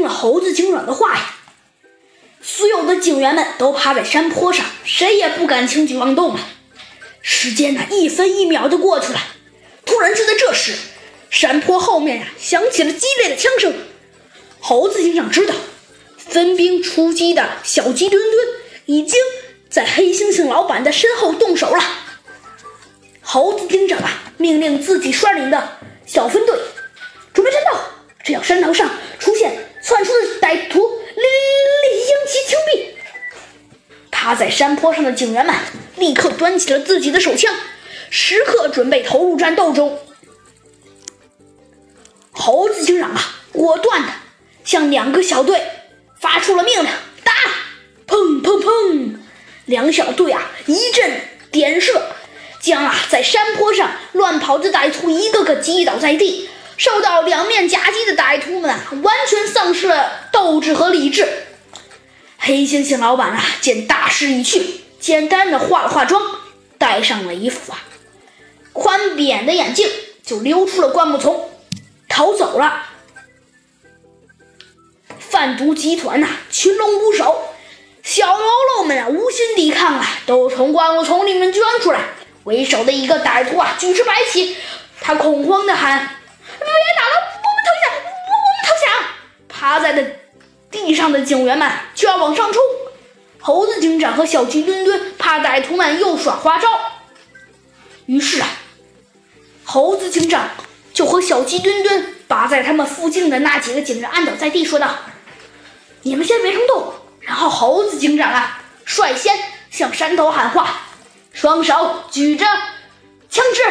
听了猴子警长的话呀，所有的警员们都趴在山坡上，谁也不敢轻举妄动了。时间呢，一分一秒就过去了。突然，就在这时，山坡后面呀，响起了激烈的枪声。猴子警长知道，分兵出击的小鸡墩墩已经在黑猩猩老板的身后动手了。猴子警长啊，命令自己率领的小分队准备战斗。只要山头上窜出的歹徒，立即将其枪毙。趴在山坡上的警员们立刻端起了自己的手枪，时刻准备投入战斗中。猴子警长啊，果断的向两个小队发出了命令：打！砰砰砰！两小队啊，一阵点射，将啊在山坡上乱跑的歹徒一个个击倒在地。受到两面夹击的歹徒们啊，完全丧失了斗志和理智。黑猩猩老板啊，见大势已去，简单的化了化妆，戴上了一副啊宽扁的眼镜，就溜出了灌木丛，逃走了。贩毒集团呐，群龙无首，小喽啰们啊，无心抵抗啊，都从灌木丛里面钻出来。为首的一个歹徒啊，举着白旗，他恐慌的喊。地上的警员们就要往上冲。猴子警长和小鸡墩墩怕歹徒们又耍花招，于是啊，猴子警长就和小鸡墩墩把在他们附近的那几个警员按倒在地，说道：“你们先别冲动。”然后猴子警长啊，率先向山头喊话：“双手举着，枪支。”